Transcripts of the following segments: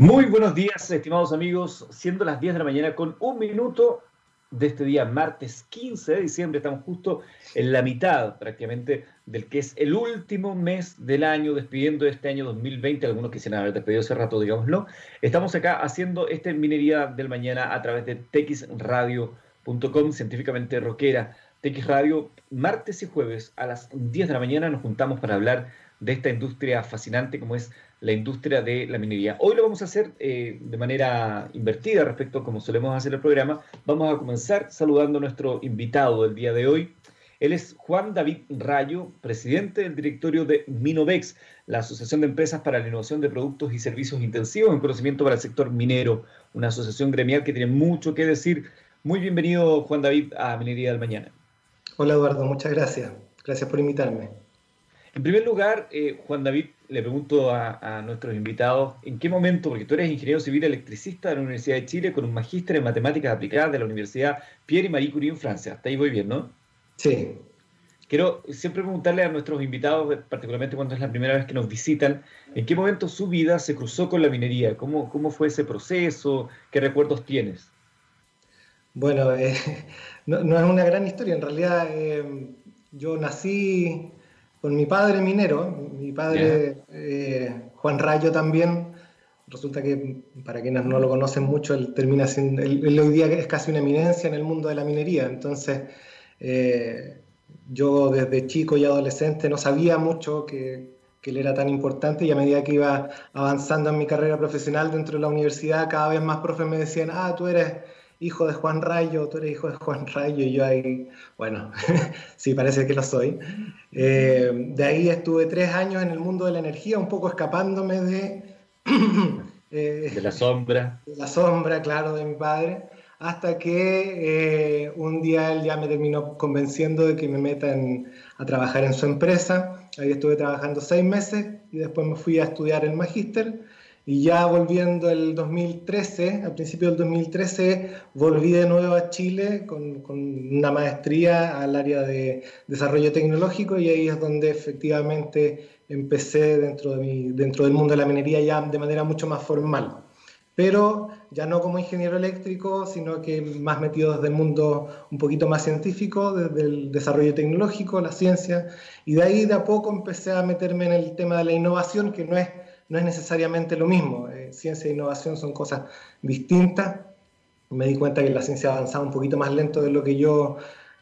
Muy buenos días, estimados amigos. Siendo las 10 de la mañana con un minuto de este día, martes 15 de diciembre, estamos justo en la mitad prácticamente del que es el último mes del año, despidiendo este año 2020. Algunos quisieran haber despedido hace rato, digámoslo. Estamos acá haciendo este minería del mañana a través de texradio.com, científicamente rockera. TX Radio, martes y jueves a las 10 de la mañana nos juntamos para hablar de esta industria fascinante como es la industria de la minería. Hoy lo vamos a hacer eh, de manera invertida respecto a como solemos hacer el programa. Vamos a comenzar saludando a nuestro invitado del día de hoy. Él es Juan David Rayo, presidente del directorio de Minovex, la Asociación de Empresas para la Innovación de Productos y Servicios Intensivos en Conocimiento para el Sector Minero, una asociación gremial que tiene mucho que decir. Muy bienvenido, Juan David, a Minería del Mañana. Hola, Eduardo, muchas gracias. Gracias por invitarme. En primer lugar, eh, Juan David, le pregunto a, nuestros invitados, ¿en qué momento, porque tú eres ingeniero civil electricista de la Universidad de Chile con un magíster en matemáticas aplicadas de la Universidad Pierre y Marie Curie en Francia? Hasta ahí voy bien, ¿no? Sí. Quiero siempre preguntarle a nuestros invitados, particularmente cuando es la primera vez que nos visitan, ¿en qué momento su vida se cruzó con la minería? ¿Cómo, cómo fue ese proceso? ¿Qué recuerdos tienes? Bueno, eh, no, es una gran historia. En realidad, eh, yo nací con mi padre minero, mi padre eh, Juan Rayo también. Resulta que, para quienes no lo conocen mucho, él termina siendo, él, hoy día es casi una eminencia en el mundo de la minería. Entonces, eh, yo desde chico y adolescente no sabía mucho que, que, él era tan importante y a medida que iba avanzando en mi carrera profesional dentro de la universidad, cada vez más profes me decían, ah, tú eres hijo de Juan Rayo, tú eres hijo de Juan Rayo, y yo ahí, bueno, sí, parece que lo soy. Eh, de ahí estuve tres años en el mundo de la energía, un poco escapándome de... Eh, de la sombra. De la sombra, claro, de mi padre, hasta que eh, un día él ya me terminó convenciendo de que me metan a trabajar en su empresa. Ahí estuve trabajando seis meses y después me fui a estudiar el magíster y ya volviendo el 2013, al principio del 2013, volví de nuevo a Chile con, con, una maestría al área de desarrollo tecnológico y ahí es donde efectivamente empecé dentro, de mi, dentro del mundo de la minería ya de manera mucho más formal. Pero ya no como ingeniero eléctrico, sino que más metido desde el mundo un poquito más científico, desde el desarrollo tecnológico, la ciencia, y de ahí de a poco empecé a meterme en el tema de la innovación, que no es no es necesariamente lo mismo. Eh, ciencia e innovación son cosas distintas. Me di cuenta que la ciencia avanzaba un poquito más lento de lo que yo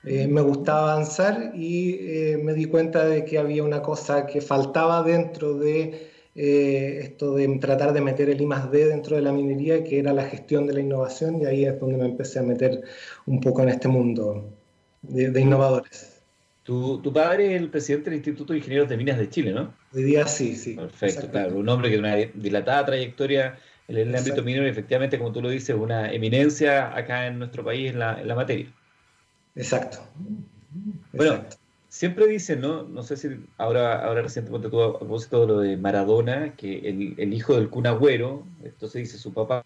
eh, me gustaba avanzar y eh, me di cuenta de que había una cosa que faltaba dentro de esto de tratar de meter el I D dentro de la minería, que era la gestión de la innovación, y ahí es donde me empecé a meter un poco en este mundo de innovadores. Tu, tu, padre es el presidente del Instituto de Ingenieros de Minas de Chile, ¿no? Hoy día sí, sí. Perfecto, claro. Un hombre que tiene una dilatada trayectoria en el ámbito minero y efectivamente, como tú lo dices, una eminencia acá en nuestro país en la, en la materia. Exacto. Bueno, siempre dicen, ¿no? No sé si ahora, ahora recientemente tuvo a propósito lo de Maradona, que el, el hijo del Kun Agüero, entonces dice su papá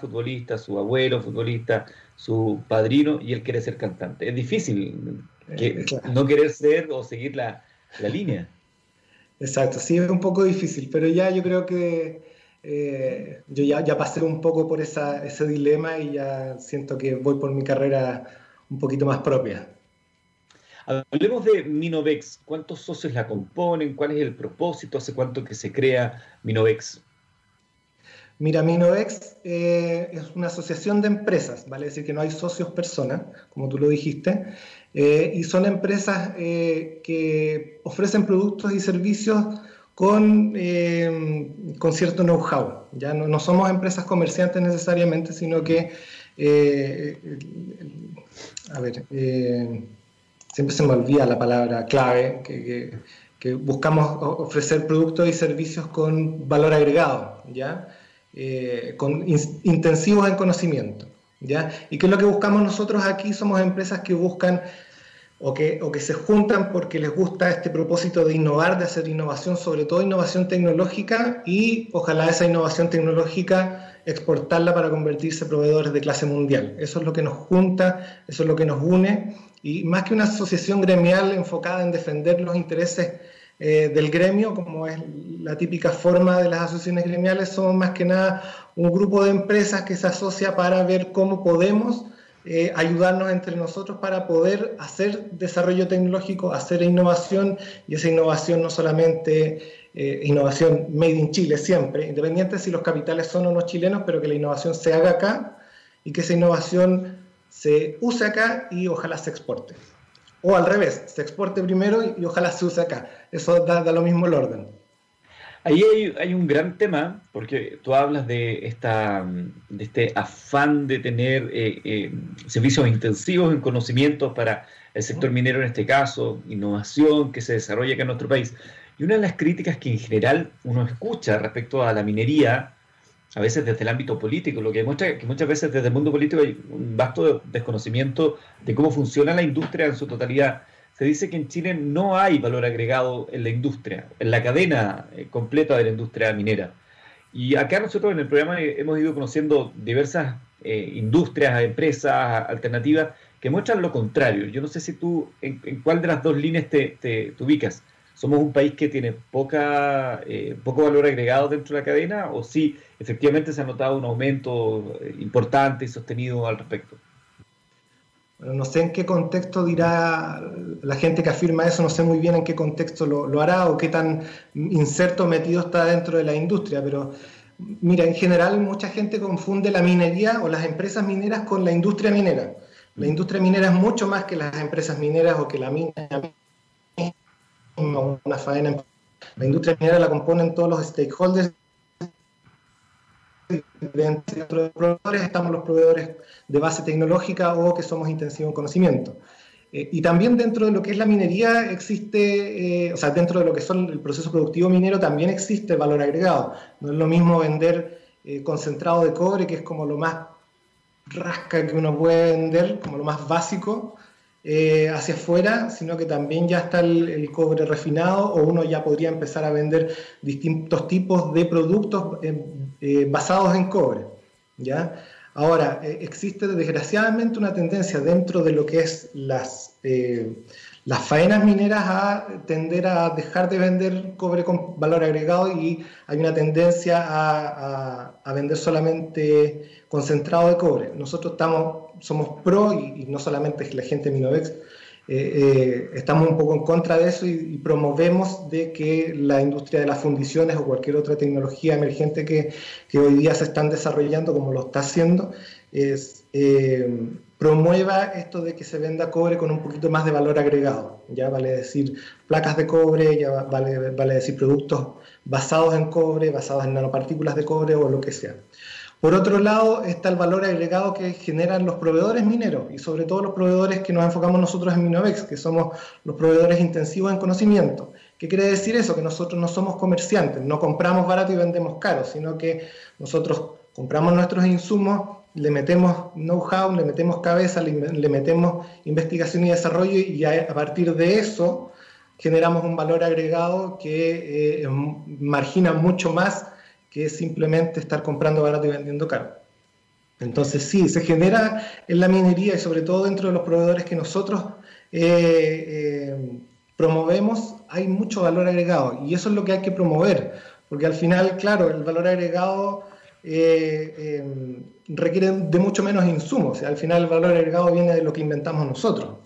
futbolista, su abuelo futbolista, su padrino, y él quiere ser cantante. Es difícil que no querer ser o seguir la, la, línea. Exacto, sí, es un poco difícil, pero ya yo creo que eh, yo ya, ya, pasé un poco por esa, ese dilema y ya siento que voy por mi carrera un poquito más propia. Hablemos de Minovex. ¿Cuántos socios la componen? ¿Cuál es el propósito? ¿Hace cuánto que se crea Minovex? Mira, Minovex eh, es una asociación de empresas, vale decir que no hay socios personas, como tú lo dijiste, eh, y son empresas eh, que ofrecen productos y servicios con, eh, con cierto know-how. Ya no, somos empresas comerciantes necesariamente, sino que, a ver, siempre se me olvida la palabra clave, que, que, buscamos ofrecer productos y servicios con valor agregado, ¿ya? Con intensivos en conocimiento. ¿Ya? ¿Y qué es lo que buscamos nosotros aquí? Somos empresas que buscan o que, o que se juntan porque les gusta este propósito de innovar, de hacer innovación, sobre todo innovación tecnológica y ojalá esa innovación tecnológica exportarla para convertirse en proveedores de clase mundial. Eso es lo que nos junta, eso es lo que nos une y más que una asociación gremial enfocada en defender los intereses eh, del gremio, como es la típica forma de las asociaciones gremiales, somos más que nada un grupo de empresas que se asocia para ver cómo podemos eh, ayudarnos entre nosotros para poder hacer desarrollo tecnológico, hacer innovación y esa innovación no solamente eh, innovación made in Chile siempre, independiente si los capitales son o no chilenos, pero que la innovación se haga acá y que esa innovación se use acá y ojalá se exporte. O al revés, se exporte primero y, ojalá se use acá. Eso da, lo mismo el orden. Ahí hay, un gran tema, porque tú hablas de, esta, de este afán de tener eh, eh, servicios intensivos en conocimientos para el sector minero en este caso, innovación que se desarrolla acá en nuestro país. Y una de las críticas que en general uno escucha respecto a la minería a veces desde el ámbito político, lo que demuestra que muchas veces desde el mundo político hay un vasto desconocimiento de cómo funciona la industria en su totalidad. Se dice que en Chile no hay valor agregado en la industria, en la cadena eh, completa de la industria minera. Y acá nosotros en el programa hemos ido conociendo diversas eh, industrias, empresas alternativas que muestran lo contrario. Yo no sé si tú, en, cuál de las dos líneas te, te ubicas somos un país que tiene poca, eh, poco valor agregado dentro de la cadena o si efectivamente se ha notado un aumento eh, importante y sostenido al respecto? Bueno, no sé en qué contexto dirá la gente que afirma eso, no sé muy bien en qué contexto lo, lo hará o qué tan inserto metido está dentro de la industria, pero mira, en general mucha gente confunde la minería o las empresas mineras con la industria minera. La industria minera es mucho más que las empresas mineras o que la mina una faena. La industria minera la componen todos los stakeholders. Dentro de los proveedores estamos los proveedores de base tecnológica o que somos intensivos en conocimiento. Eh, y también dentro de lo que es la minería existe, eh, o sea, dentro de lo que son el proceso productivo minero también existe valor agregado. No es lo mismo vender eh, concentrado de cobre, que es como lo más rasca que uno puede vender, como lo más básico, eh, hacia afuera, sino que también ya está el, cobre refinado o uno ya podría empezar a vender distintos tipos de productos eh, eh, basados en cobre. ¿ya? Ahora, existe desgraciadamente una tendencia dentro de lo que es las, las faenas mineras a tender a dejar de vender cobre con valor agregado y hay una tendencia a, a vender solamente concentrado de cobre. Nosotros estamos somos pro y, no solamente la gente de Minovex, eh, eh, estamos un poco en contra de eso y, promovemos de que la industria de las fundiciones o cualquier otra tecnología emergente que, hoy día se están desarrollando, como lo está haciendo, eh, promueva esto de que se venda cobre con un poquito más de valor agregado. Ya vale decir placas de cobre, ya vale, vale decir productos basados en cobre, basados en nanopartículas de cobre o lo que sea. Por otro lado, está el valor agregado que generan los proveedores mineros y sobre todo los proveedores que nos enfocamos nosotros en Minovex, que somos los proveedores intensivos en conocimiento. ¿Qué quiere decir eso? Que nosotros no somos comerciantes, no compramos barato y vendemos caro, sino que nosotros compramos nuestros insumos, le metemos know-how, le metemos cabeza, le, metemos investigación y desarrollo y a, partir de eso generamos un valor agregado que eh, margina mucho más que es simplemente estar comprando barato y vendiendo caro. Entonces sí, se genera en la minería y sobre todo dentro de los proveedores que nosotros eh, eh, promovemos, hay mucho valor agregado y eso es lo que hay que promover, porque al final, claro, el valor agregado eh, requiere de mucho menos insumos, o al final el valor agregado viene de lo que inventamos nosotros.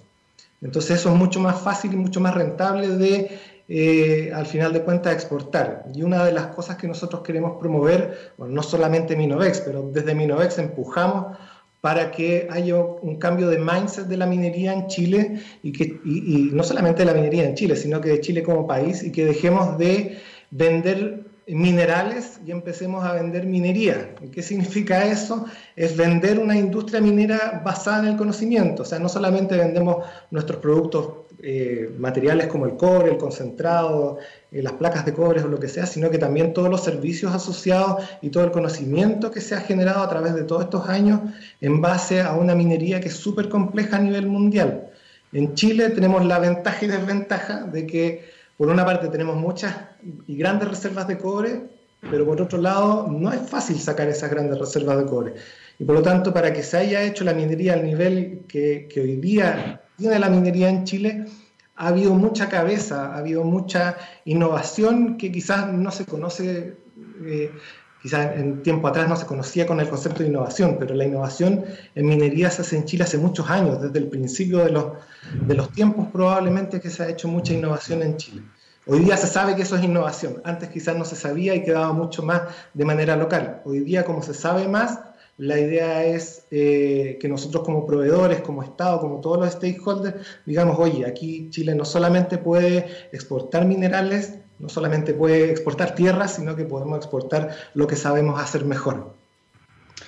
Entonces eso es mucho más fácil y mucho más rentable de eh, al final de cuentas exportar. Y una de las cosas que nosotros queremos promover, no solamente Minovex, pero desde Minovex empujamos para que haya un cambio de mindset de la minería en Chile y, que, y no solamente de la minería en Chile, sino que de Chile como país y que dejemos de vender minerales y empecemos a vender minería. ¿Qué significa eso? Es vender una industria minera basada en el conocimiento. O sea, no solamente vendemos nuestros productos eh, materiales como el cobre, el concentrado, eh, las placas de cobre o lo que sea, sino que también todos los servicios asociados y todo el conocimiento que se ha generado a través de todos estos años en base a una minería que es súper compleja a nivel mundial. En Chile tenemos la ventaja y desventaja de que por una parte tenemos muchas y grandes reservas de cobre, pero por otro lado no es fácil sacar esas grandes reservas de cobre. Y por lo tanto, para que se haya hecho la minería al nivel que, que hoy día tiene la minería en Chile, ha habido mucha cabeza, ha habido mucha innovación que quizás no se conoce, eh, quizás en tiempo atrás no se conocía con el concepto de innovación, pero la innovación en minería se hace en Chile hace muchos años, desde el principio de los, de los tiempos probablemente que se ha hecho mucha innovación en Chile. Hoy día se sabe que eso es innovación. Antes quizás no se sabía y quedaba mucho más de manera local. Hoy día, como se sabe más, la idea es eh, que nosotros como proveedores, como Estado, como todos los stakeholders, digamos, oye, aquí Chile no solamente puede exportar minerales, no solamente puede exportar tierras, sino que podemos exportar lo que sabemos hacer mejor.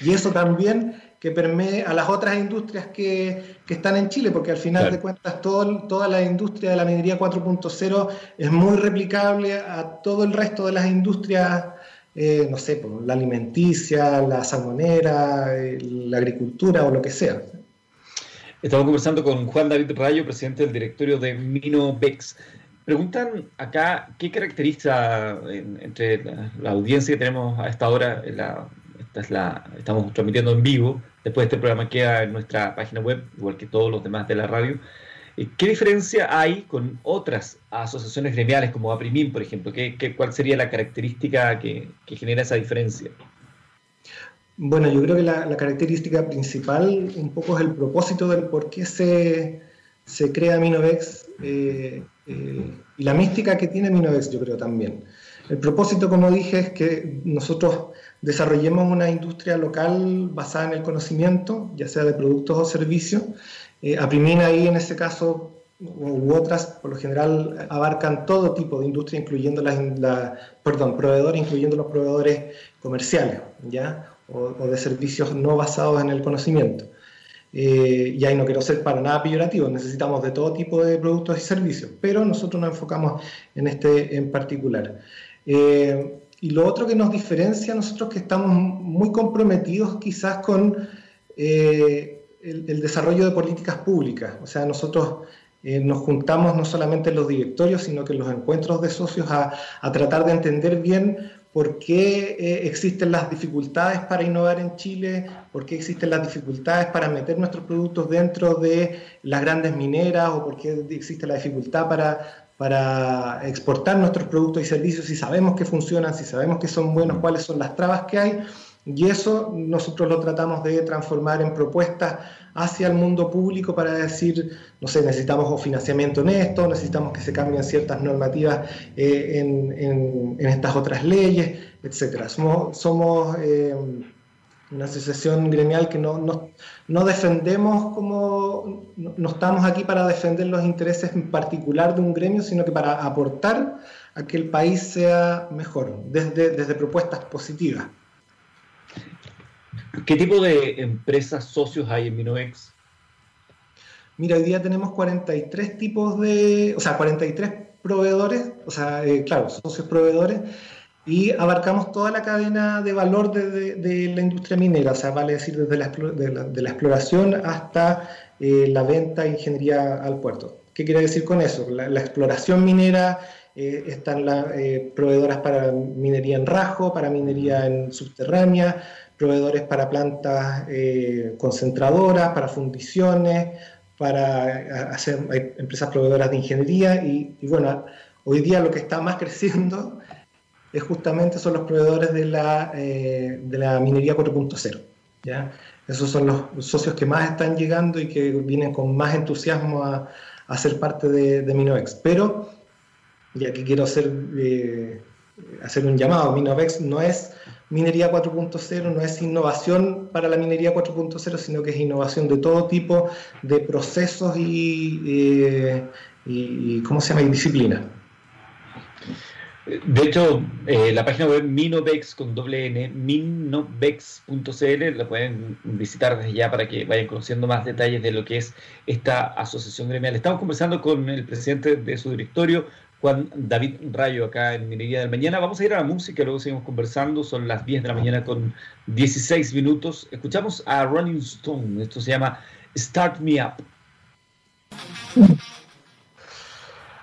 Y eso también que permee a las otras industrias que, que están en Chile, porque al final de cuentas todo, toda la industria de la minería 4.0 es muy replicable a todo el resto de las industrias eh, no sé, pues, la alimenticia, la salmonera, eh, la agricultura o lo que sea. Estamos conversando con Juan David Rayo, presidente del directorio de Minobex. Preguntan acá qué caracteriza entre la, audiencia que tenemos a esta hora, esta es la, estamos transmitiendo en vivo, después este programa queda en nuestra página web, igual que todos los demás de la radio. ¿Qué diferencia hay con otras asociaciones gremiales como APRIMIN, por ejemplo? ¿Qué, cuál sería la característica que, genera esa diferencia? Bueno, yo creo que la, característica principal un poco es el propósito del por qué se, se crea Minovex eh, eh, y la mística que tiene Minovex, yo creo también. El propósito, como dije, es que nosotros desarrollemos una industria local basada en el conocimiento, ya sea de productos o servicios, eh, Aprimina ahí en este caso u otras, por lo general, abarcan todo tipo de industria, incluyendo las, la, perdón, proveedores, incluyendo los proveedores comerciales, ¿ya? O, de servicios no basados en el conocimiento. Eh, y ahí no quiero ser para nada peyorativo, necesitamos de todo tipo de productos y servicios, pero nosotros nos enfocamos en este en particular. Eh, y lo otro que nos diferencia, nosotros que estamos muy comprometidos quizás con eh, el, desarrollo de políticas públicas. O sea, nosotros eh, nos juntamos no solamente en los directorios, sino que en los encuentros de socios a, tratar de entender bien por qué eh, existen las dificultades para innovar en Chile, por qué existen las dificultades para meter nuestros productos dentro de las grandes mineras o por qué existe la dificultad para, para exportar nuestros productos y servicios si sabemos que funcionan, si sabemos que son buenos, cuáles son las trabas que hay. Y eso nosotros lo tratamos de transformar en propuestas hacia el mundo público para decir, no sé, necesitamos financiamiento en esto, necesitamos que se cambien ciertas normativas eh, en, estas otras leyes, etc. Somos, eh, una asociación gremial que no, no, defendemos como, no, estamos aquí para defender los intereses en particular de un gremio, sino que para aportar a que el país sea mejor, desde, desde propuestas positivas. ¿Qué tipo de empresas socios hay en Minoex? Mira, hoy día tenemos 43 tipos de, o sea, 43 proveedores, o sea, eh, claro, socios proveedores, y abarcamos toda la cadena de valor de, la industria minera, o sea, vale decir desde la, exploración hasta eh, la venta e ingeniería al puerto. ¿Qué quiere decir con eso? La, exploración minera, eh, están las proveedoras para minería en rajo, para minería en subterránea, proveedores para plantas eh, concentradoras, para fundiciones, para eh, hacer hay empresas proveedoras de ingeniería y, bueno, hoy día lo que está más creciendo es justamente son los proveedores de la, eh, de la minería 4.0. ¿ya? Esos son los socios que más están llegando y que vienen con más entusiasmo a, a ser parte de, de Minovex. Pero, y aquí quiero hacer, hacer un llamado, Minovex no es minería 4.0 no es innovación para la minería 4.0, sino que es innovación de todo tipo de procesos y, eh, ¿cómo se llama? Y disciplina. De hecho, eh, la página web Minovex con doble N, minovex.cl, la pueden visitar desde ya para que vayan conociendo más detalles de lo que es esta asociación gremial. Estamos conversando con el presidente de su directorio, Juan David Rayo acá en Minería del Mañana. Vamos a ir a la música, luego seguimos conversando. Son las 10 de la mañana con 16 minutos. Escuchamos a Rolling Stone. Esto se llama Start Me Up.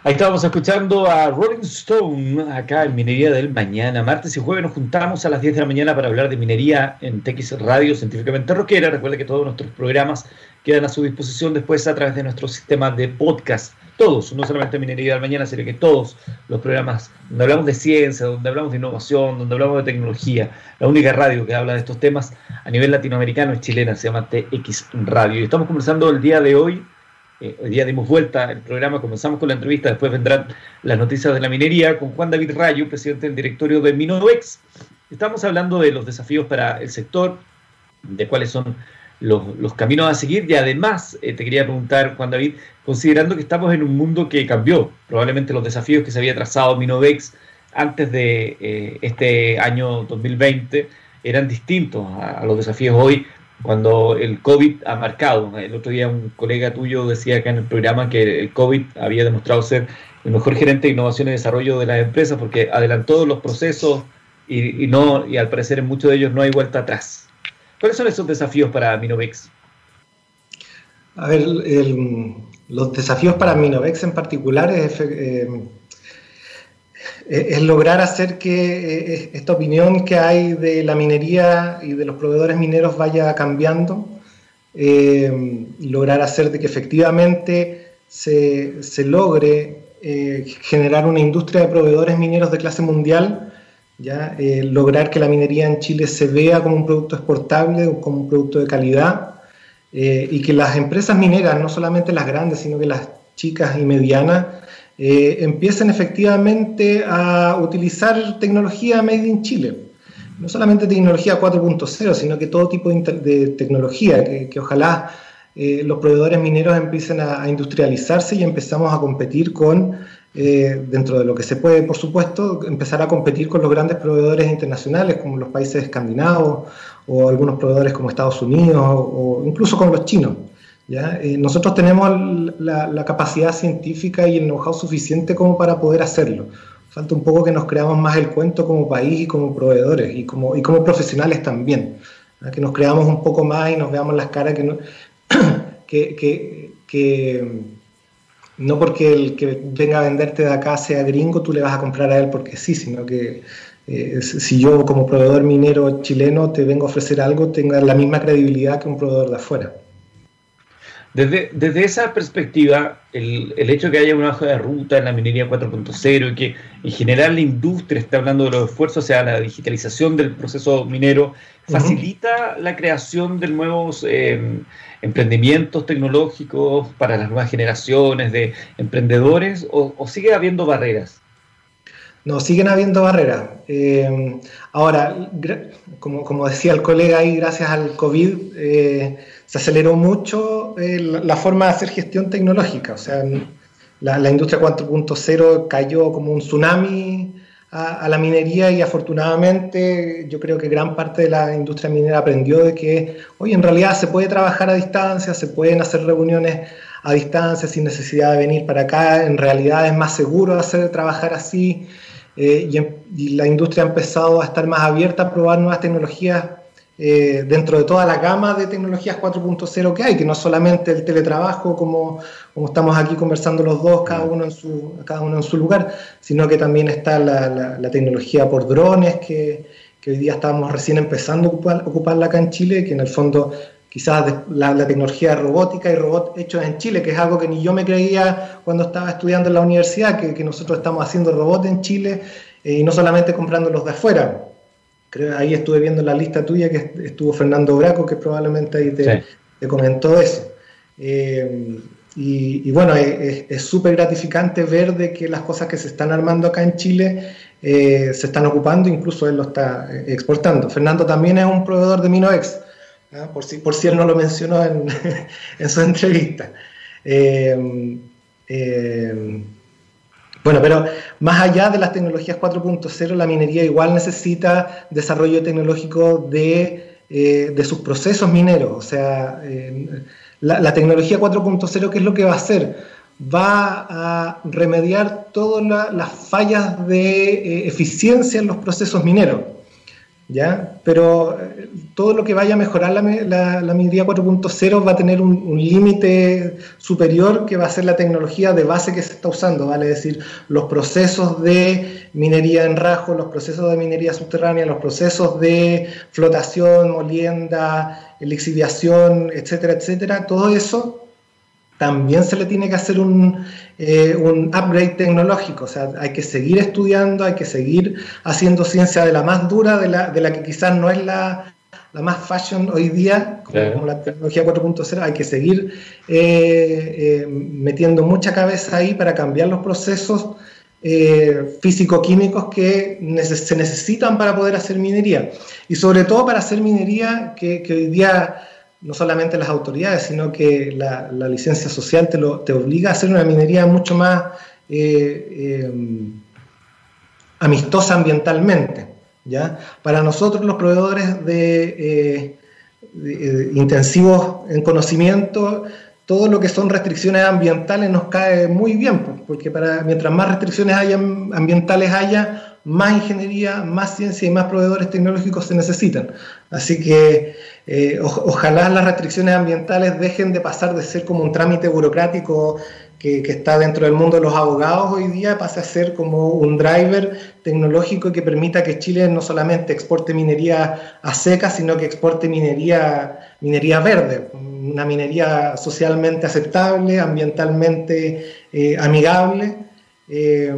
Ahí estábamos escuchando a Rolling Stone acá en Minería del Mañana. Martes y jueves nos juntamos a las 10 de la mañana para hablar de minería en TX Radio Científicamente Roquera. Recuerde que todos nuestros programas quedan a su disposición después a través de nuestro sistema de podcast todos, no solamente Minería de la Mañana, sino que todos los programas donde hablamos de ciencia, donde hablamos de innovación, donde hablamos de tecnología. La única radio que habla de estos temas a nivel latinoamericano es chilena, se llama TX Radio. Y estamos conversando el día de hoy. Eh, hoy día dimos vuelta el programa, comenzamos con la entrevista, después vendrán las noticias de la minería con Juan David Rayo, presidente del directorio de Minovex. Estamos hablando de los desafíos para el sector, de cuáles son los, caminos a seguir y además eh, te quería preguntar, Juan David, considerando que estamos en un mundo que cambió, probablemente los desafíos que se había trazado Minovex antes de eh, este año 2020 eran distintos a, los desafíos hoy cuando el COVID ha marcado. El otro día un colega tuyo decía acá en el programa que el COVID había demostrado ser el mejor gerente de innovación y desarrollo de las empresas porque adelantó los procesos y, no y al parecer en muchos de ellos no hay vuelta atrás. ¿Cuáles son esos desafíos para Minovex? A ver, los desafíos para Minovex en particular es, eh, es lograr hacer que eh, esta opinión que hay de la minería y de los proveedores mineros vaya cambiando, eh, lograr hacer de que efectivamente se, se logre generar una industria de proveedores mineros de clase mundial ¿ya? Eh, lograr que la minería en Chile se vea como un producto exportable o como un producto de calidad eh, y que las empresas mineras, no solamente las grandes, sino que las chicas y medianas, eh, empiecen efectivamente a utilizar tecnología made in Chile. No solamente tecnología 4.0, sino que todo tipo de, tecnología, que, ojalá los proveedores mineros empiecen a industrializarse y empezamos a competir con eh, dentro de lo que se puede, por supuesto, empezar a competir con los grandes proveedores internacionales como los países escandinavos o algunos proveedores como Estados Unidos o, incluso con los chinos. ¿Ya? Eh, nosotros tenemos la, capacidad científica y el know-how suficiente como para poder hacerlo. Falta un poco que nos creamos más el cuento como país y como proveedores y como, y como profesionales también. Que nos creamos un poco más y nos veamos las caras que, no, que, que, que no porque el que venga a venderte de acá sea gringo, tú le vas a comprar a él porque sí, sino que eh, si yo como proveedor minero chileno te vengo a ofrecer algo, tenga la misma credibilidad que un proveedor de afuera. Desde, desde esa perspectiva, el, el, hecho de que haya una hoja de ruta en la minería 4.0 y que en general la industria está hablando de los esfuerzos hacia la digitalización del proceso minero, facilita la creación de nuevos eh, emprendimientos tecnológicos para las nuevas generaciones de emprendedores o, sigue habiendo barreras? No, siguen habiendo barreras. Eh, ahora, como, decía el colega ahí, gracias al COVID eh, se aceleró mucho la forma de hacer gestión tecnológica. O sea, la, industria 4.0 cayó como un tsunami a, la minería y afortunadamente yo creo que gran parte de la industria minera aprendió de que hoy en realidad se puede trabajar a distancia, se pueden hacer reuniones a distancia sin necesidad de venir para acá, en realidad es más seguro hacer trabajar así eh, y, y la industria ha empezado a estar más abierta a probar nuevas tecnologías eh, dentro de toda la gama de tecnologías 4.0 que hay, que no solamente el teletrabajo, como, como estamos aquí conversando los dos, cada uno en su, cada uno en su lugar, sino que también está la, la, tecnología por drones, que, que, hoy día estamos recién empezando a ocupar, ocuparla acá en Chile, que en el fondo quizás la, la, tecnología robótica y robots hechos en Chile, que es algo que ni yo me creía cuando estaba estudiando en la universidad, que, que nosotros estamos haciendo robots en Chile eh, y no solamente comprándolos de afuera ahí estuve viendo la lista tuya que estuvo Fernando Braco, que probablemente ahí te, comentó eso. Eh, y, bueno, es súper gratificante ver de que las cosas que se están armando acá en Chile eh, se están ocupando, incluso él lo está exportando. Fernando también es un proveedor de Minoex, ¿ah? por, si, por si él no lo mencionó en, en su entrevista. Bueno, pero más allá de las tecnologías 4.0, la minería igual necesita desarrollo tecnológico de, eh, sus procesos mineros. O sea, eh, la, tecnología 4.0, ¿qué es lo que va a hacer? Va a remediar todas las fallas de eh, eficiencia en los procesos mineros. ¿Ya? Pero eh, todo lo que vaya a mejorar la, la, minería 4.0 va a tener un, límite superior que va a ser la tecnología de base que se está usando, vale decir, los procesos de minería en rajo, los procesos de minería subterránea, los procesos de flotación, molienda, lixiviación, etcétera, etcétera, todo eso también se le tiene que hacer un, eh, un upgrade tecnológico, o sea, hay que seguir estudiando, hay que seguir haciendo ciencia de la más dura, de la, de la que quizás no es la, la más fashion hoy día, como, la tecnología 4.0, hay que seguir eh, eh, metiendo mucha cabeza ahí para cambiar los procesos físico-químicos que se necesitan para poder hacer minería. Y sobre todo para hacer minería que, que hoy día no solamente las autoridades, sino que la, licencia social te, lo, te, obliga a hacer una minería mucho más amistosa ambientalmente. ¿ya? Para nosotros los proveedores de, eh, intensivos en conocimiento, todo lo que son restricciones ambientales nos cae muy bien, porque para, mientras más restricciones haya, ambientales haya, más ingeniería, más ciencia y más proveedores tecnológicos se necesitan. Así que eh, ojalá las restricciones ambientales dejen de pasar de ser como un trámite burocrático que, que, está dentro del mundo de los abogados hoy día pase a ser como un driver tecnológico que permita que Chile no solamente exporte minería a seca, sino que exporte minería, minería verde, una minería socialmente aceptable, ambientalmente eh, amigable. Eh,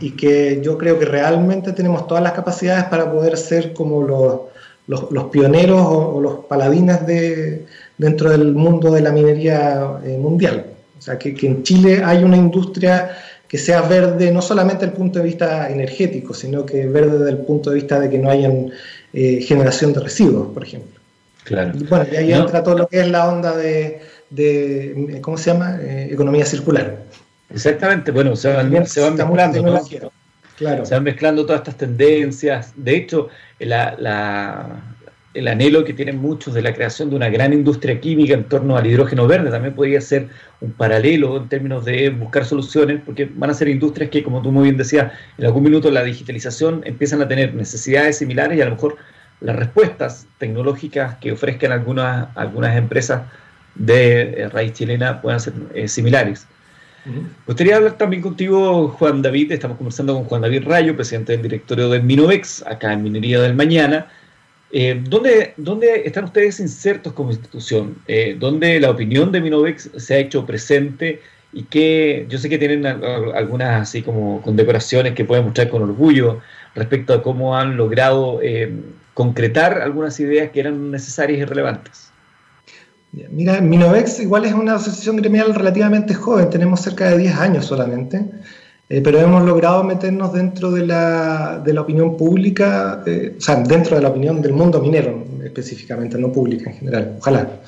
y que yo creo que realmente tenemos todas las capacidades para poder ser como los, los, los pioneros o, o, los paladines de, dentro del mundo de la minería eh, mundial. O sea, que, que, en Chile hay una industria que sea verde no solamente desde el punto de vista energético, sino que verde desde el punto de vista de que no haya eh, generación de residuos, por ejemplo. Claro. Y bueno, y ahí ¿No? entra todo lo que es la onda de, de ¿cómo se llama? Eh, economía circular. Exactamente, bueno, se van, se van mezclando, ¿no? claro. se van mezclando todas estas tendencias. De hecho, la, la, el anhelo que tienen muchos de la creación de una gran industria química en torno al hidrógeno verde también podría ser un paralelo en términos de buscar soluciones, porque van a ser industrias que, como tú muy bien decías, en algún minuto la digitalización empiezan a tener necesidades similares y a lo mejor las respuestas tecnológicas que ofrezcan algunas, algunas empresas de eh, raíz chilena puedan ser eh, similares. Gustaría hablar también contigo, Juan David. Estamos conversando con Juan David Rayo, presidente del directorio del Minovex, acá en Minería del Mañana. Eh, ¿dónde, ¿Dónde están ustedes insertos como institución? Eh, ¿Dónde la opinión de Minovex se ha hecho presente? Y que yo sé que tienen algunas así como condecoraciones que pueden mostrar con orgullo respecto a cómo han logrado eh, concretar algunas ideas que eran necesarias y relevantes. Mira, Minovex igual es una asociación gremial relativamente joven, tenemos cerca de 10 años solamente. Eh, pero hemos logrado meternos dentro de la, de la opinión pública, eh, o sea, dentro de la opinión del mundo minero específicamente, no pública en general, ojalá,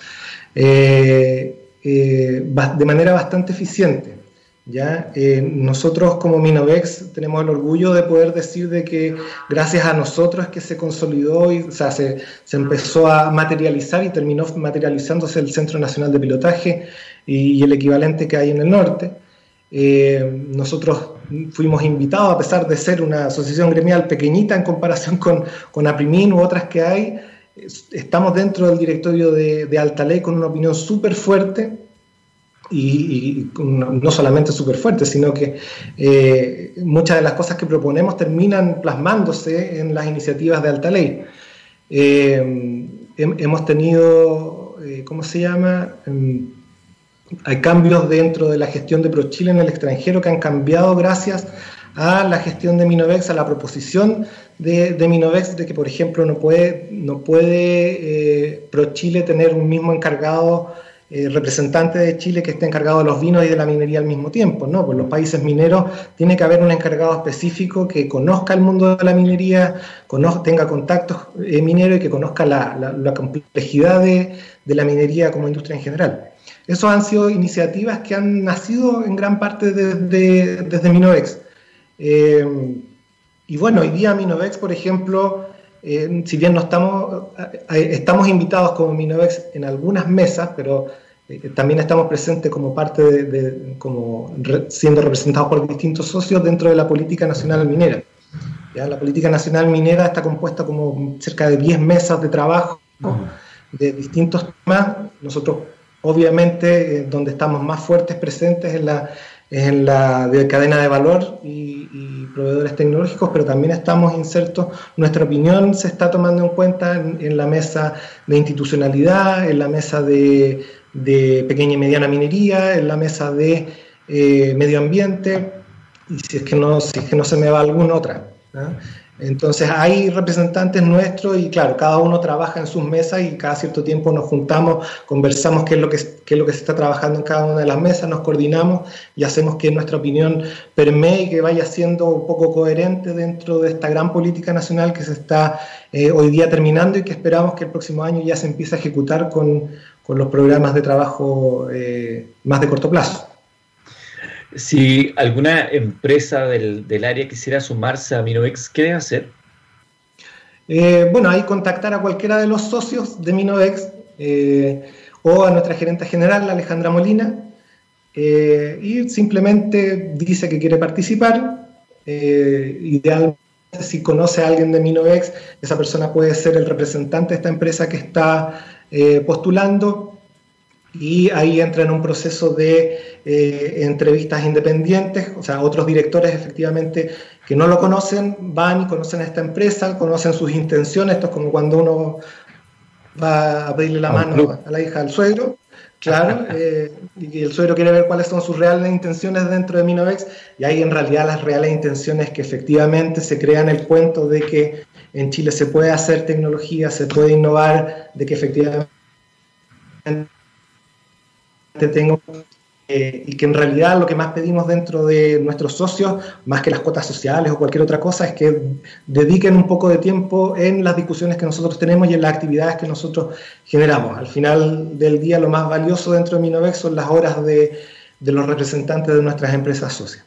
eh, de manera bastante eficiente. ¿Ya? nosotros como Minovex tenemos el orgullo de poder decir de que gracias a nosotros que se consolidó y o sea, se, se empezó a materializar y terminó materializándose el Centro Nacional de Pilotaje y, y el equivalente que hay en el norte. Eh, nosotros fuimos invitados, a pesar de ser una asociación gremial pequeñita en comparación con, con APRIMIN u otras que hay, estamos dentro del directorio de, de Alta Ley con una opinión súper fuerte y, no solamente súper fuerte, sino que eh, muchas de las cosas que proponemos terminan plasmándose en las iniciativas de Alta Ley. Eh, hemos tenido, eh, ¿cómo se llama? hay cambios dentro de la gestión de ProChile en el extranjero que han cambiado gracias a la gestión de Minovex, a la proposición de, de Minovex de que, por ejemplo, no puede, no puede ProChile tener un mismo encargado eh, representante de Chile que esté encargado de los vinos y de la minería al mismo tiempo, ¿no? Por los países mineros tiene que haber un encargado específico que conozca el mundo de la minería, tenga contactos eh, mineros y que conozca la, complejidad de, de la minería como industria en general. Esas han sido iniciativas que han nacido en gran parte desde, desde Minovex. Eh, y bueno, hoy día Minovex, por ejemplo, eh, si bien no estamos, eh, estamos invitados como Minovex en algunas mesas, pero eh, también estamos presentes como parte de, de como re, siendo representados por distintos socios dentro de la política nacional minera. ¿Ya? La política nacional minera está compuesta como cerca de 10 mesas de trabajo de distintos temas. Nosotros obviamente eh, donde estamos más fuertes presentes en la, en la de cadena de valor y, proveedores tecnológicos, pero también estamos insertos, nuestra opinión se está tomando en cuenta en, la mesa de institucionalidad, en la mesa de, pequeña y mediana minería, en la mesa de eh, medio ambiente, y si es, que no, si es que no se me va alguna otra. Entonces hay representantes nuestros y claro, cada uno trabaja en sus mesas y cada cierto tiempo nos juntamos, conversamos qué es, lo que, es lo que se está trabajando en cada una de las mesas, nos coordinamos y hacemos que nuestra opinión permee y que vaya siendo un poco coherente dentro de esta gran política nacional que se está eh, hoy día terminando y que esperamos que el próximo año ya se empiece a ejecutar con, con los programas de trabajo eh, más de corto plazo. Si alguna empresa del, del área quisiera sumarse a Minovex, ¿qué hacer? Eh, bueno, ahí contactar a cualquiera de los socios de Minovex eh, o a nuestra gerente general, Alejandra Molina, eh, y simplemente dice que quiere participar. idealmente, si conoce a alguien de Minovex, esa persona puede ser el representante de esta empresa que está postulando y ahí entra en un proceso de eh, entrevistas independientes, o sea, otros directores efectivamente que no lo conocen van y conocen a esta empresa, conocen sus intenciones, esto es como cuando uno va a pedirle la mano a la hija del suegro, claro, eh, y el suegro quiere ver cuáles son sus reales intenciones dentro de Minovex, y ahí en realidad las reales intenciones que efectivamente se crean el cuento de que en Chile se puede hacer tecnología, se puede innovar, de que efectivamente tengo eh, y que en realidad lo que más pedimos dentro de nuestros socios, más que las cuotas sociales o cualquier otra cosa, es que dediquen un poco de tiempo en las discusiones que nosotros tenemos y en las actividades que nosotros generamos. Al final del día lo más valioso dentro de Minovex son las horas de, de los representantes de nuestras empresas socias.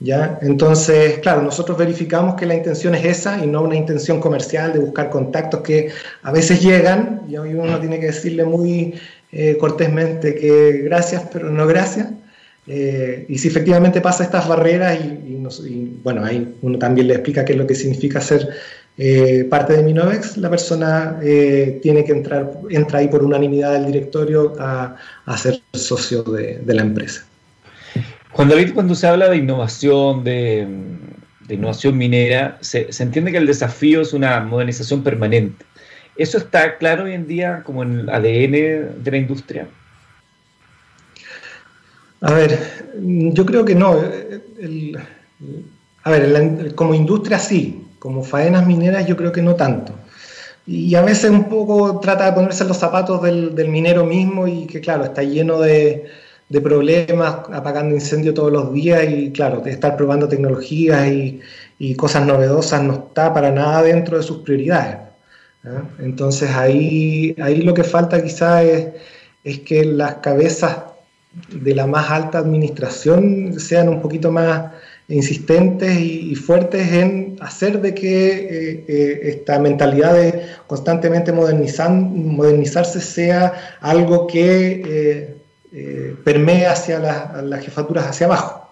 ¿Ya? Entonces, claro, nosotros verificamos que la intención es esa y no una intención comercial de buscar contactos que a veces llegan y uno tiene que decirle muy eh, cortésmente que gracias, pero no gracias. Eh, y si efectivamente pasa estas barreras, y, bueno, ahí uno también le explica qué es lo que significa ser eh, parte de Minovex, la persona tiene que entrar, entra ahí por unanimidad del directorio a, ser socio de, la empresa. Cuando, cuando se habla de innovación, de, innovación minera, se entiende que el desafío es una modernización permanente. ¿Eso está claro hoy en día como en el ADN de la industria? A ver, yo creo que no. a ver, como industria sí, como faenas mineras yo creo que no tanto. Y a veces un poco trata de ponerse los zapatos del, minero mismo y que claro, está lleno de, problemas, apagando incendios todos los días y claro, estar probando tecnologías y cosas novedosas no está para nada dentro de sus prioridades. Entonces ahí, ahí lo que falta quizá es, que las cabezas de la más alta administración sean un poquito más insistentes y, fuertes en hacer de que eh, eh, esta mentalidad de constantemente modernizar, modernizarse sea algo que eh, permee hacia las jefaturas hacia abajo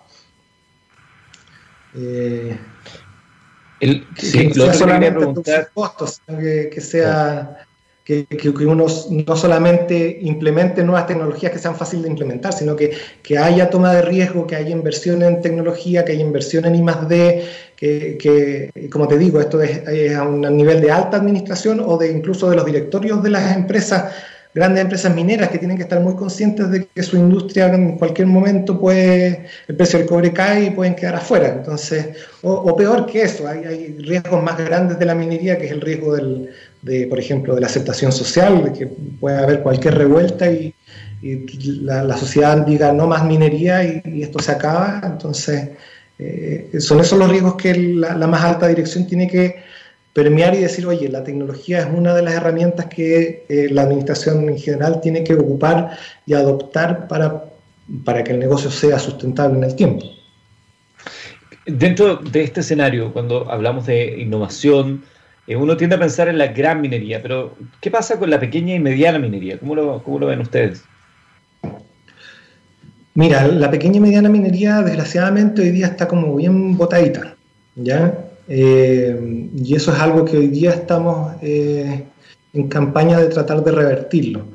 que, no sea solamente costos, que, sea que, uno no solamente implemente nuevas tecnologías que sean fáciles de implementar, sino que, que haya toma de riesgo, que haya inversión en tecnología, que haya inversión en I+.D., que, que como te digo, esto es, es, a un nivel de alta administración o de incluso de los directorios de las empresas grandes empresas mineras que tienen que estar muy conscientes de que su industria en cualquier momento puede, el precio del cobre cae y pueden quedar afuera. Entonces, o, peor que eso, hay, hay, riesgos más grandes de la minería, que es el riesgo del, de, por ejemplo, de la aceptación social, de que puede haber cualquier revuelta y, la, sociedad diga no más minería y, esto se acaba. Entonces, eh, son esos los riesgos que la más alta dirección tiene que permear y decir, oye, la tecnología es una de las herramientas que eh, la administración en general tiene que ocupar y adoptar para, para que el negocio sea sustentable en el tiempo. Dentro de este escenario, cuando hablamos de innovación, eh, uno tiende a pensar en la gran minería, pero ¿qué pasa con la pequeña y mediana minería? ¿Cómo lo, cómo lo ven ustedes? Mira, la pequeña y mediana minería, desgraciadamente, hoy día está como bien botadita, ¿ya? Eh, y eso es algo que hoy día estamos eh, en campaña de tratar de revertirlo.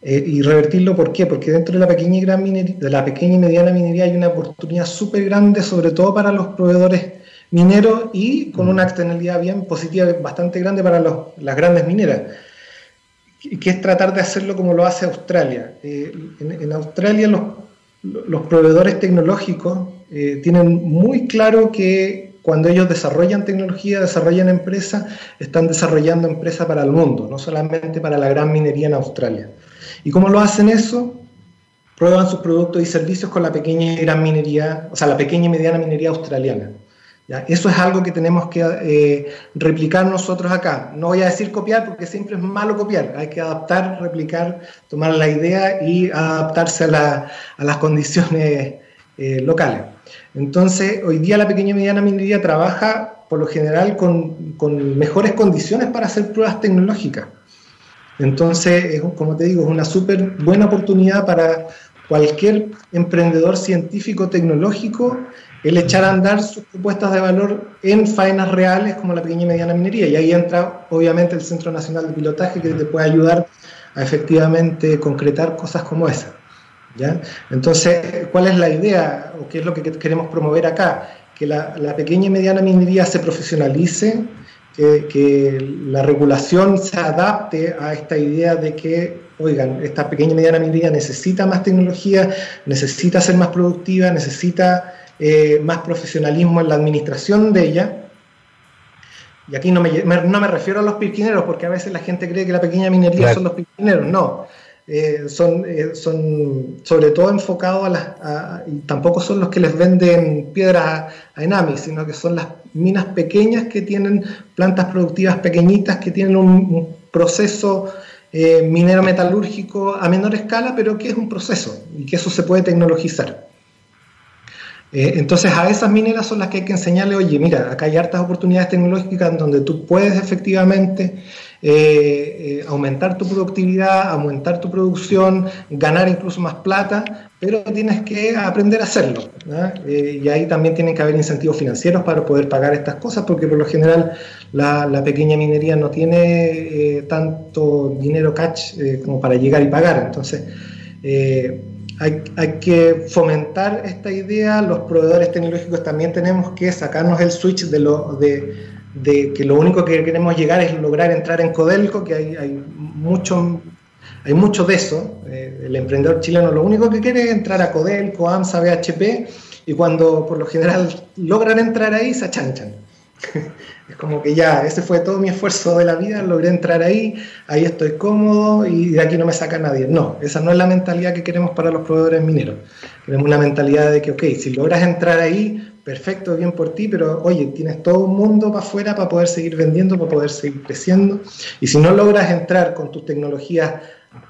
Eh, ¿Y revertirlo por qué? Porque dentro de la pequeña y, gran minería, de la pequeña y mediana minería hay una oportunidad súper grande, sobre todo para los proveedores mineros y con una externalidad bien positiva, bastante grande para los, las grandes mineras. que es tratar de hacerlo como lo hace Australia. en, Australia los, los, proveedores tecnológicos tienen muy claro que cuando ellos desarrollan tecnología, desarrollan empresas, están desarrollando empresas para el mundo, no solamente para la gran minería en Australia. ¿Y cómo lo hacen eso? Prueban sus productos y servicios con la pequeña y gran minería, o sea, la pequeña y mediana minería australiana. Eso es algo que tenemos que eh, replicar nosotros acá. No voy a decir copiar porque siempre es malo copiar. Hay que adaptar, replicar, tomar la idea y adaptarse a, las condiciones eh, locales. Entonces, hoy día la pequeña y mediana minería trabaja por lo general con, mejores condiciones para hacer pruebas tecnológicas. Entonces, como te digo, es una súper buena oportunidad para cualquier emprendedor científico tecnológico el echar a andar sus propuestas de valor en faenas reales como la pequeña y mediana minería. Y ahí entra obviamente el Centro Nacional de Pilotaje que te puede ayudar a efectivamente concretar cosas como esa. ¿Ya? Entonces, ¿cuál es la idea o qué es lo que queremos promover acá? Que la, la pequeña y mediana minería se profesionalice, que, la regulación se adapte a esta idea de que, oigan, esta pequeña y mediana minería necesita más tecnología, necesita ser más productiva, necesita eh, más profesionalismo en la administración de ella. Y aquí no me, no me refiero a los pirquineros, porque a veces la gente cree que la pequeña minería son los pirquineros. No, eh, son, eh, son sobre todo enfocados a las... tampoco son los que les venden piedras a, Enami, sino que son las minas pequeñas que tienen plantas productivas pequeñitas, que tienen un, proceso eh, minero metalúrgico a menor escala, pero que es un proceso y que eso se puede tecnologizar. entonces a esas mineras son las que hay que enseñarle, oye, mira, acá hay hartas oportunidades tecnológicas donde tú puedes efectivamente eh, eh, aumentar tu productividad, aumentar tu producción, ganar incluso más plata, pero tienes que aprender a hacerlo. Eh, y ahí también tienen que haber incentivos financieros para poder pagar estas cosas, porque por lo general la, pequeña minería no tiene tanto dinero catch como para llegar y pagar. Entonces, hay, hay, que fomentar esta idea, los proveedores tecnológicos también tenemos que sacarnos el switch de, lo, de, de que lo único que queremos llegar es lograr entrar en Codelco, que hay, hay mucho, hay mucho de eso. Eh, el emprendedor chileno lo único que quiere es entrar a Codelco, AMSA, BHP, y cuando por lo general logran entrar ahí, se achanchan. es como que ya, ese fue todo mi esfuerzo de la vida, logré entrar ahí, ahí estoy cómodo y de aquí no me saca nadie. No, esa no es la mentalidad que queremos para los proveedores mineros. Queremos una mentalidad de que, ok, si logras entrar ahí, perfecto, bien por ti, pero oye, tienes todo un mundo para afuera para poder seguir vendiendo, para poder seguir creciendo. Y si no logras entrar con tus tecnologías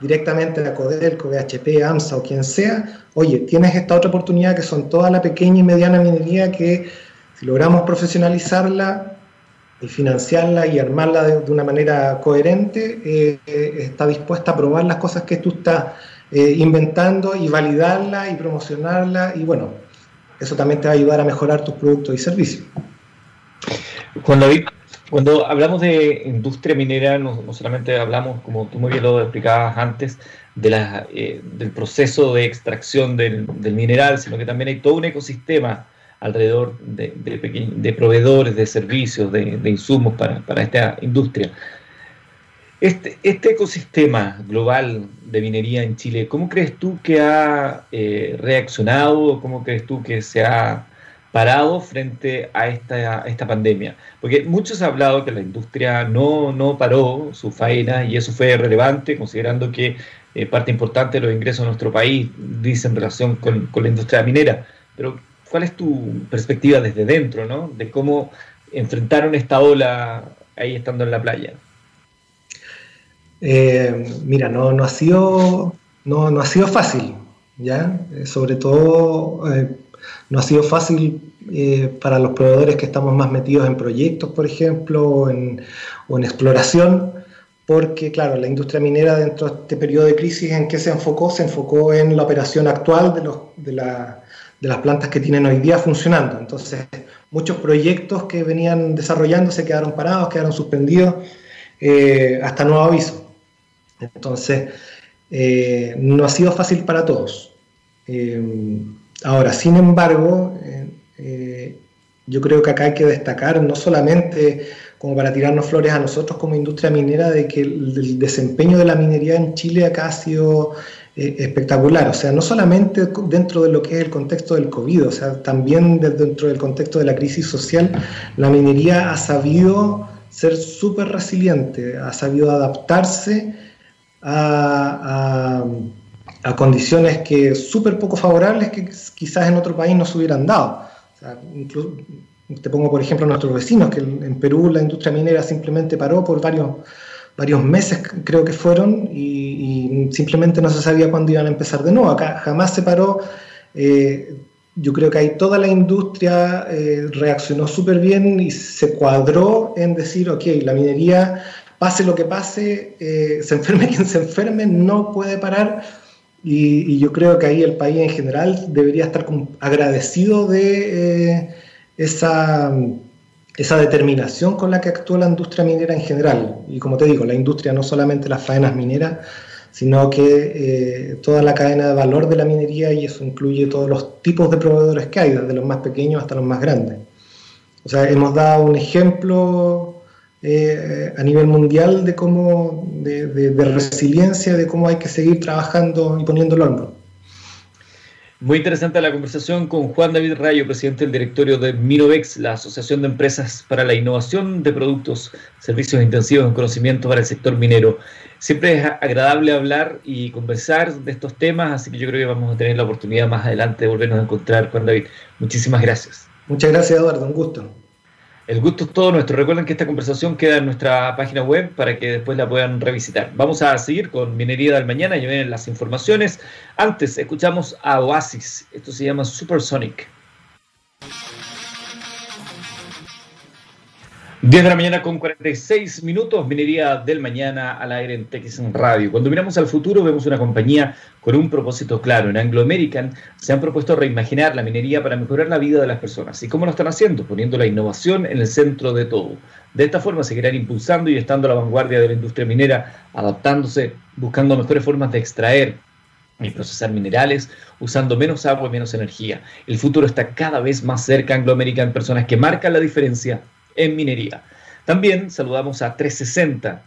directamente a Codelco, BHP, AMSA o quien sea, oye, tienes esta otra oportunidad que son toda la pequeña y mediana minería que si logramos profesionalizarla y financiarla y armarla de, una manera coherente, eh, está dispuesta a probar las cosas que tú estás eh, inventando y validarla y promocionarla y bueno, eso también te va a ayudar a mejorar tus productos y servicios. Cuando, cuando hablamos de industria minera, no, solamente hablamos, como tú muy bien lo explicabas antes, de la, eh, del proceso de extracción del, mineral, sino que también hay todo un ecosistema alrededor de, de, proveedores de servicios, de, insumos para, esta industria. Este, este, ecosistema global de minería en Chile, ¿cómo crees tú que ha eh, reaccionado? ¿Cómo crees tú que se ha parado frente a esta, esta pandemia? Porque muchos han hablado que la industria no, no paró su faena y eso fue relevante considerando que eh, parte importante de los ingresos de nuestro país dice en relación con, con, la industria minera. Pero ¿cuál es tu perspectiva desde dentro, ¿no? de cómo enfrentaron esta ola ahí estando en la playa? Eh, mira, no, no, ha sido, no, no ha sido fácil, ¿ya? Eh, sobre todo, eh, no ha sido fácil para los proveedores que estamos más metidos en proyectos, por ejemplo, o en, exploración, porque, claro, la industria minera dentro de este periodo de crisis, ¿en qué se enfocó? Se enfocó en la operación actual de, los, de, la, de las plantas que tienen hoy día funcionando. Entonces, muchos proyectos que venían desarrollando quedaron parados, quedaron suspendidos hasta nuevo aviso. Entonces, eh, no ha sido fácil para todos. Eh, ahora, sin embargo, eh, yo creo que acá hay que destacar no solamente como para tirarnos flores a nosotros como industria minera de que el, desempeño de la minería en Chile acá ha sido espectacular. O sea, no solamente dentro de lo que es el contexto del COVID, o sea, también dentro del contexto de la crisis social, la minería ha sabido ser súper resiliente, ha sabido adaptarse a, a, condiciones que súper poco favorables que quizás en otro país no se hubieran dado. O sea, incluso, te pongo por ejemplo a nuestros vecinos, que en Perú la industria minera simplemente paró por varios, varios meses, creo que fueron, y, simplemente no se sabía cuándo iban a empezar de nuevo. Acá jamás se paró. Eh, yo creo que ahí toda la industria eh, reaccionó súper bien y se cuadró en decir, ok, la minería, pase lo que pase, eh, se enferme quien se enferme, no puede parar. Y, y, yo creo que ahí el país en general debería estar agradecido de esa, esa determinación con la que actúa la industria minera en general. Y como te digo, la industria no solamente las faenas mineras, sino que eh, toda la cadena de valor de la minería y eso incluye todos los tipos de proveedores que hay, desde los más pequeños hasta los más grandes. O sea, hemos dado un ejemplo eh, a nivel mundial de cómo, de, de, resiliencia, de cómo hay que seguir trabajando y poniendo el hombro. Muy interesante la conversación con Juan David Rayo, presidente del directorio de Minovex, la Asociación de Empresas para la Innovación de Productos, Servicios Intensivos en Conocimiento para el Sector Minero. Siempre es agradable hablar y conversar de estos temas, así que yo creo que vamos a tener la oportunidad más adelante de volvernos a encontrar, Juan David. Muchísimas gracias. Muchas gracias, Eduardo. Un gusto. El gusto es todo nuestro. Recuerden que esta conversación queda en nuestra página web para que después la puedan revisitar. Vamos a seguir con Minería del Mañana y ven las informaciones. Antes, escuchamos a Oasis. Esto se llama Supersonic. 10 de la mañana con 46 minutos, minería del mañana al aire en TX Radio. Cuando miramos al futuro vemos una compañía con un propósito claro. En Anglo American se han propuesto reimaginar la minería para mejorar la vida de las personas. ¿Y cómo lo están haciendo? Poniendo la innovación en el centro de todo. De esta forma seguirán impulsando y estando a la vanguardia de la industria minera, adaptándose, buscando mejores formas de extraer y procesar minerales, usando menos agua y menos energía. El futuro está cada vez más cerca Anglo American, personas que marcan la diferencia en minería. También saludamos a 360.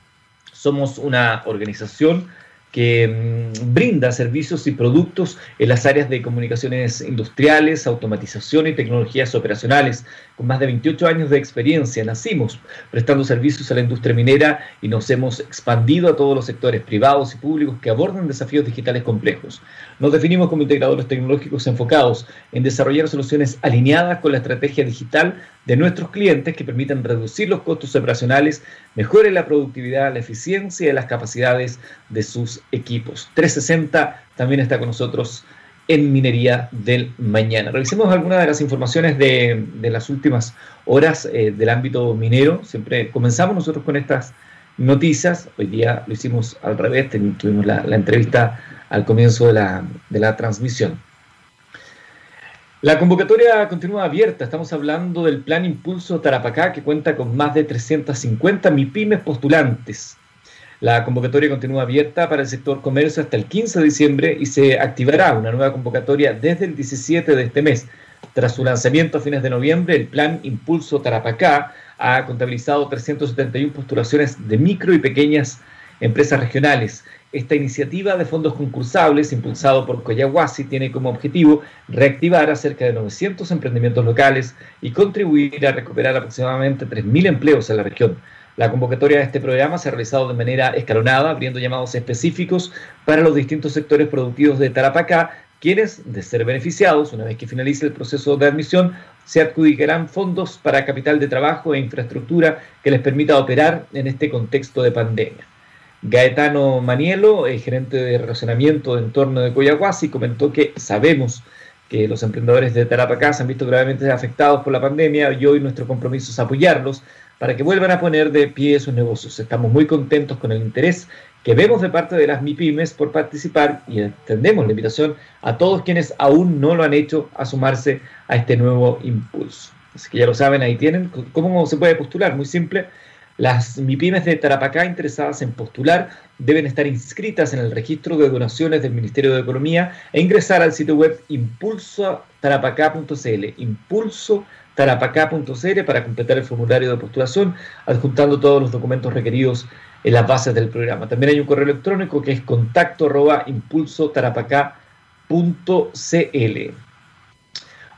Somos una organización que mm, brinda servicios y productos en las áreas de comunicaciones industriales, automatización y tecnologías operacionales. Con más de 28 años de experiencia nacimos prestando servicios a la industria minera y nos hemos expandido a todos los sectores privados y públicos que abordan desafíos digitales complejos. Nos definimos como integradores tecnológicos enfocados en desarrollar soluciones alineadas con la estrategia digital de nuestros clientes que permitan reducir los costos operacionales, mejoren la productividad, la eficiencia y las capacidades de sus equipos. 360 también está con nosotros en Minería del Mañana. Revisemos algunas de las informaciones de, las últimas horas eh, del ámbito minero. Siempre comenzamos nosotros con estas noticias. Hoy día lo hicimos al revés, tuvimos la, entrevista al comienzo de la, de la transmisión. La convocatoria continúa abierta. Estamos hablando del Plan Impulso Tarapacá, que cuenta con más de 350 MIPIMES postulantes. La convocatoria continúa abierta para el sector comercio hasta el 15 de diciembre y se activará una nueva convocatoria desde el 17 de este mes. Tras su lanzamiento a fines de noviembre, el Plan Impulso Tarapacá ha contabilizado 371 postulaciones de micro y pequeñas empresas regionales esta iniciativa de fondos concursables, impulsado por Coyahuasi, tiene como objetivo reactivar a cerca de 900 emprendimientos locales y contribuir a recuperar aproximadamente 3.000 empleos en la región. La convocatoria de este programa se ha realizado de manera escalonada, abriendo llamados específicos para los distintos sectores productivos de Tarapacá, quienes, de ser beneficiados, una vez que finalice el proceso de admisión, se adjudicarán fondos para capital de trabajo e infraestructura que les permita operar en este contexto de pandemia. Gaetano Manielo, el gerente de relacionamiento de entorno de Coyahuasi, comentó que sabemos que los emprendedores de Tarapacá se han visto gravemente afectados por la pandemia y hoy nuestro compromiso es apoyarlos para que vuelvan a poner de pie sus negocios. Estamos muy contentos con el interés que vemos de parte de las MIPIMES por participar y extendemos la invitación a todos quienes aún no lo han hecho a sumarse a este nuevo impulso. Así que ya lo saben, ahí tienen. ¿Cómo se puede postular? Muy simple Las MIPIMES de Tarapacá interesadas en postular deben estar inscritas en el registro de donaciones del Ministerio de Economía e ingresar al sitio web impulsotarapacá.cl, impulsotarapacá.cl para completar el formulario de postulación, adjuntando todos los documentos requeridos en las bases del programa. También hay un correo electrónico que es contacto impulsotarapacá.cl.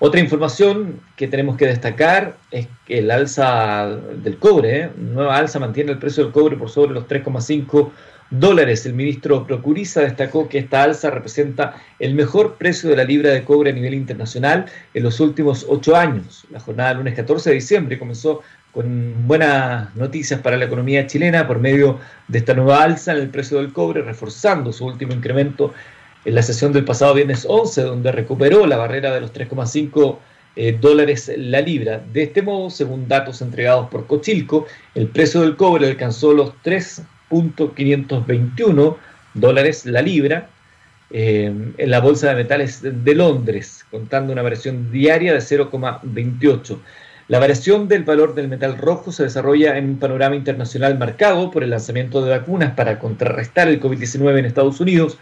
Otra información que tenemos que destacar es que el alza del cobre, ¿eh? nueva alza mantiene el precio del cobre por sobre los 3,5 dólares. El ministro Procuriza destacó que esta alza representa el mejor precio de la libra de cobre a nivel internacional en los últimos ocho años. La jornada del lunes 14 de diciembre comenzó con buenas noticias para la economía chilena por medio de esta nueva alza en el precio del cobre, reforzando su último incremento en la sesión del pasado viernes 11, donde recuperó la barrera de los 3,5 eh, dólares la libra. De este modo, según datos entregados por Cochilco, el precio del cobre alcanzó los 3.521 dólares la libra eh, en la Bolsa de Metales de Londres, contando una variación diaria de 0,28. La variación del valor del metal rojo se desarrolla en un panorama internacional marcado por el lanzamiento de vacunas para contrarrestar el COVID-19 en Estados Unidos,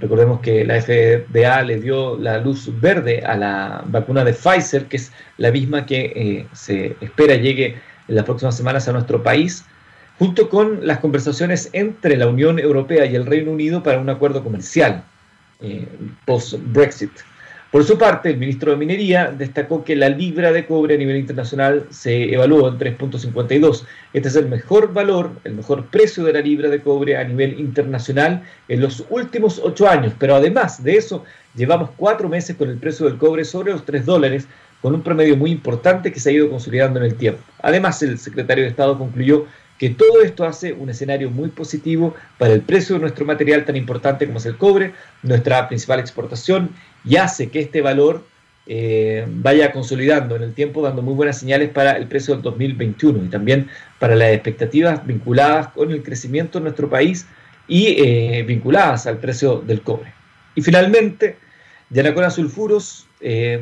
Recordemos que la FDA le dio la luz verde a la vacuna de Pfizer, que es la misma que eh, se espera llegue en las próximas semanas a nuestro país, junto con las conversaciones entre la Unión Europea y el Reino Unido para un acuerdo comercial eh, post-Brexit. Por su parte, el ministro de Minería destacó que la libra de cobre a nivel internacional se evaluó en 3.52. Este es el mejor valor, el mejor precio de la libra de cobre a nivel internacional en los últimos ocho años. Pero además de eso, llevamos cuatro meses con el precio del cobre sobre los 3 dólares, con un promedio muy importante que se ha ido consolidando en el tiempo. Además, el secretario de Estado concluyó que todo esto hace un escenario muy positivo para el precio de nuestro material tan importante como es el cobre, nuestra principal exportación y hace que este valor eh, vaya consolidando en el tiempo, dando muy buenas señales para el precio del 2021 y también para las expectativas vinculadas con el crecimiento en nuestro país y eh, vinculadas al precio del cobre. Y finalmente, Yanacona Sulfuros eh,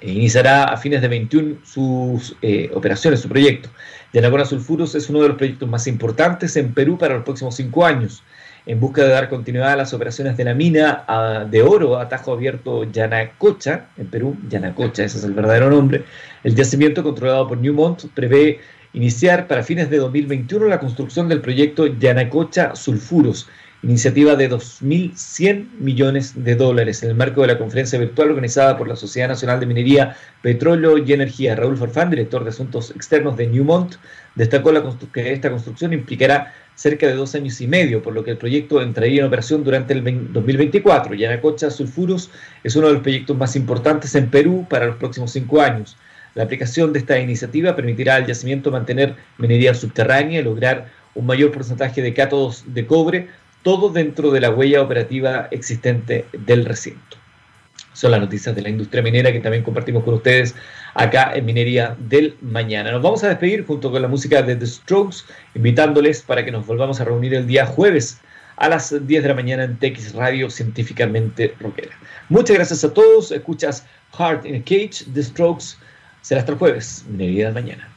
iniciará a fines de 21 sus operaciones, su proyecto. Yanacona Sulfuros es uno de los proyectos más importantes en Perú para los próximos cinco años en busca de dar continuidad a las operaciones de la mina de oro a tajo abierto Yanacocha, en Perú, Yanacocha, ese es el verdadero nombre. El yacimiento controlado por Newmont prevé iniciar para fines de 2021 la construcción del proyecto Yanacocha Sulfuros, iniciativa de 2.100 millones de dólares en el marco de la conferencia virtual organizada por la Sociedad Nacional de Minería, Petróleo y Energía. Raúl Farfán, director de Asuntos Externos de Newmont, destacó que esta construcción implicará cerca de dos años y medio, por lo que el proyecto entraría en operación durante el 2024. Yanacocha Sulfuros es uno de los proyectos más importantes en Perú para los próximos cinco años. La aplicación de esta iniciativa permitirá al yacimiento mantener minería subterránea y lograr un mayor porcentaje de cátodos de cobre, todo dentro de la huella operativa existente del recinto. Son las noticias de la industria minera que también compartimos con ustedes acá en Minería del Mañana. Nos vamos a despedir junto con la música de The Strokes, invitándoles para que nos volvamos a reunir el día jueves a las 10 de la mañana en TX Radio Científicamente Rockera. Muchas gracias a todos. Escuchas Heart in a Cage, The Strokes. Será hasta el jueves, Minería del Mañana.